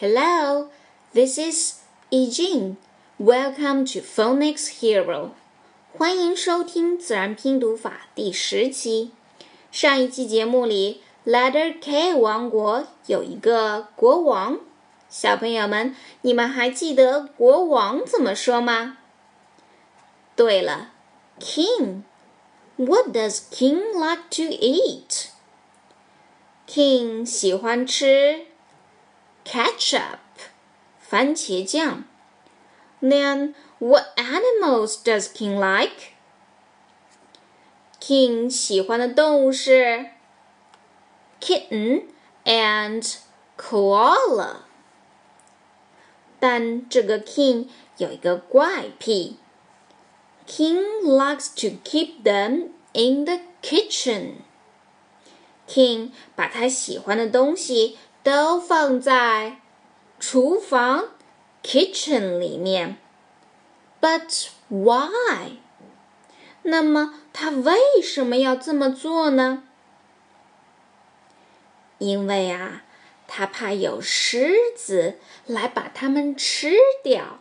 Hello, this is Ejin. Welcome to Phonics Hero. 欢迎收听自然拼读法第十期。上一期节目里，Letter K 王国有一个国王。小朋友们，你们还记得国王怎么说吗？对了，King。What does King like to eat? King 喜欢吃 ketchup 番茄酱。Then what animals does King like? King 喜欢的动物是 kitten and koala。但这个 King 有一个怪癖，King likes to keep them in the kitchen。King 把他喜欢的东西 都放在厨房 kitchen 里面。But why？那么他为什么要这么做呢？因为啊，他怕有狮子来把它们吃掉。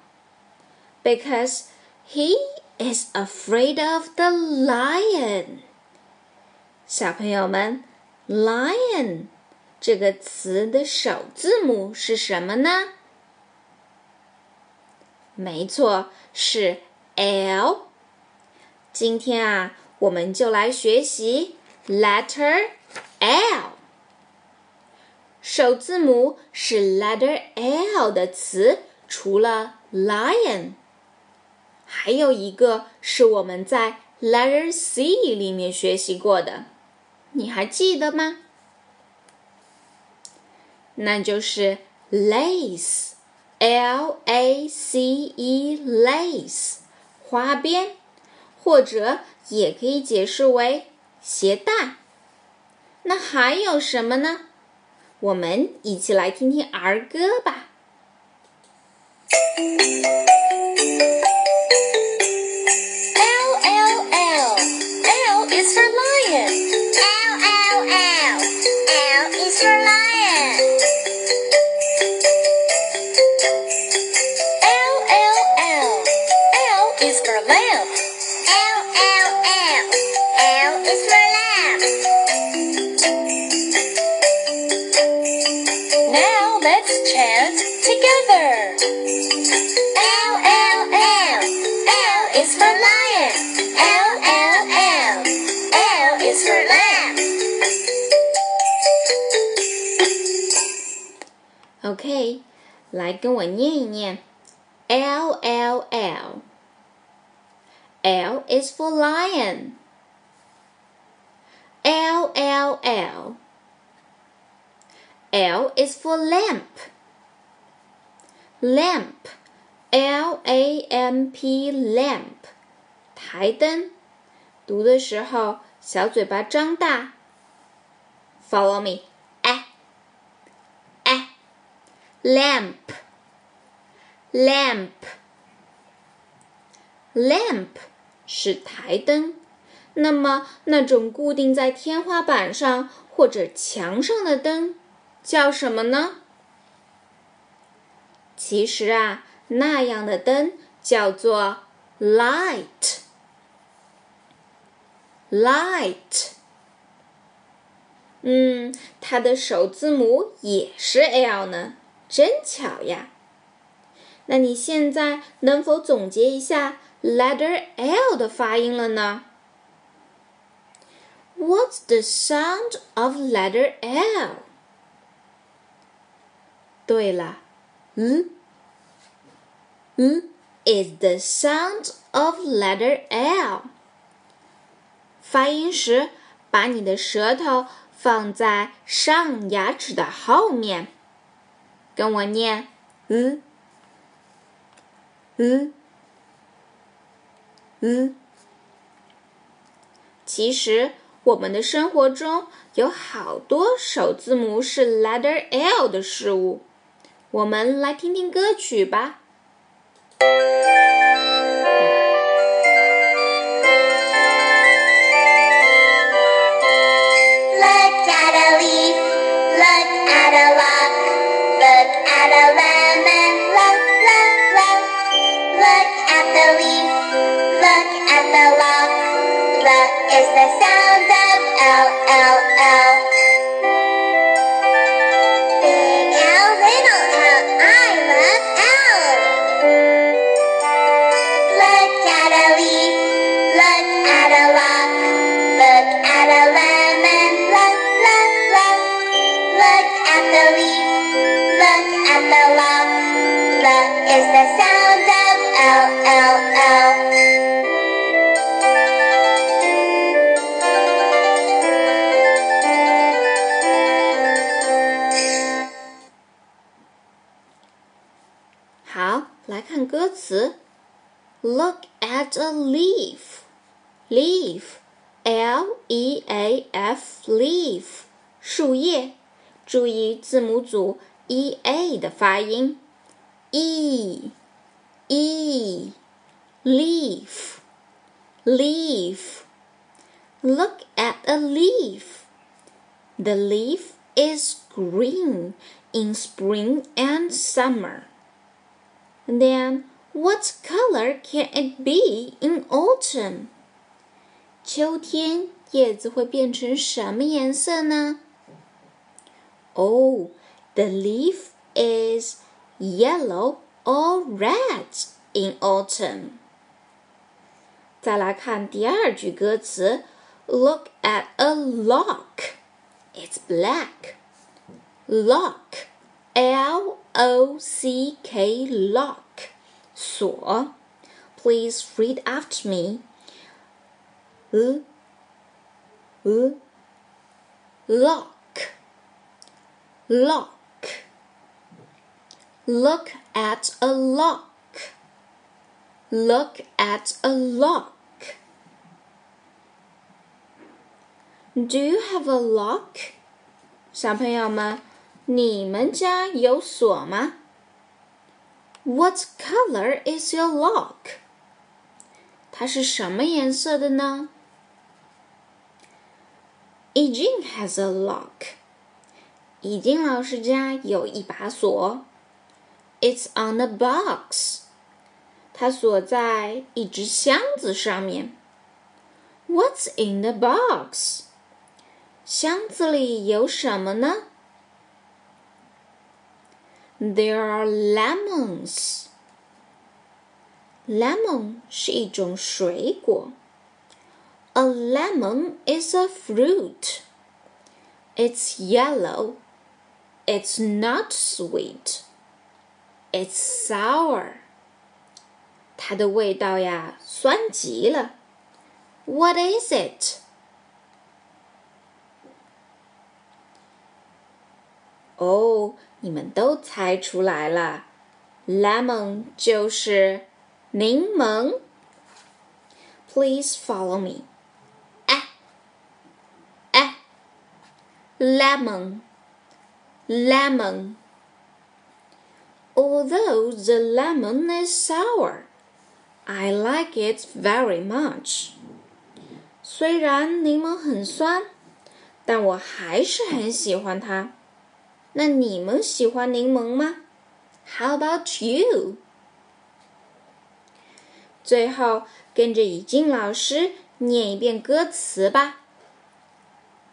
Because he is afraid of the lion。小朋友们，lion 这个词的首字母是什么呢？没错，是 L。今天啊，我们就来学习 letter L。首字母是 letter L 的词，除了 lion，还有一个是我们在 letter C 里面学习过的，你还记得吗？那就是 lace，L A C E，lace，花边，或者也可以解释为鞋带。那还有什么呢？我们一起来听听儿歌吧。来跟我念一念，L L L。L is for lion. L L L. L is for lamp. Lamp. L A M P lamp. 台灯。读的时候，小嘴巴张大。Follow me. Lamp lamp lamp 是台灯，那么那种固定在天花板上或者墙上的灯叫什么呢？其实啊，那样的灯叫做 light light。嗯，它的首字母也是 L 呢。真巧呀！那你现在能否总结一下 letter L 的发音了呢？What's the sound of letter L？对了，嗯嗯，is the sound of letter L。发音时，把你的舌头放在上牙齿的后面。跟我念，嗯，嗯，嗯。其实我们的生活中有好多首字母是 letter L 的事物，我们来听听歌曲吧。the sound of L L Look at a leaf. Leaf, L E A F, leaf，树叶。注意字母组 e a 的发音，e e leaf leaf. Look at a leaf. The leaf is green in spring and summer. Then what color can it be in autumn? 秋天叶子会变成什么颜色呢？Oh, the leaf is yellow or red in autumn. 再来看第二句歌词，Look at a lock. It's black. Lock, L O C K, lock. 锁. Please read after me. L, L, lock lock. Look at a lock. Look at a lock. Do you have a lock? 小朋友们，你们家有锁吗 what color is your lock? 它是什么颜色的呢？Ejin has a lock. 雨静老师家有一把锁。It's on a box. 它锁在一只箱子上面。What's in the box? 箱子里有什么呢？？There are lemons。Lemon 是一种水果。A lemon is a fruit. It's yellow it's not sweet. It's sour. 它的味道呀，酸极了。What is it? 哦， 你们都猜出来了，lemon 就是柠檬。Please follow me. 哎，哎，lemon lemon. Although the lemon is sour, I like it very much. 虽然柠檬很酸，但我还是很喜欢它。那你们喜欢柠檬吗？How about you？最后跟着以静老师念一遍歌词吧。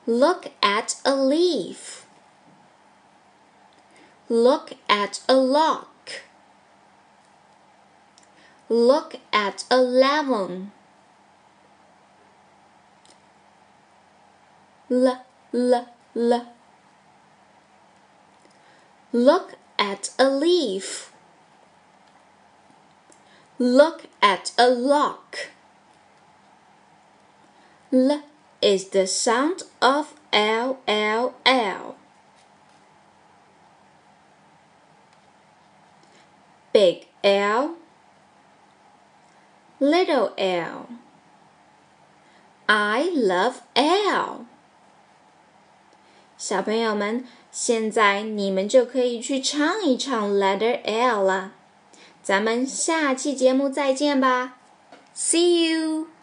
Look at a leaf. Look at a lock. Look at a lemon. L, l, l. Look at a leaf. Look at a lock. L is the sound of L, L, L. big L, little L. I love L。小朋友们， 现在你们就可以去唱一唱 Letter L 了。咱们下期节目再见吧，See you。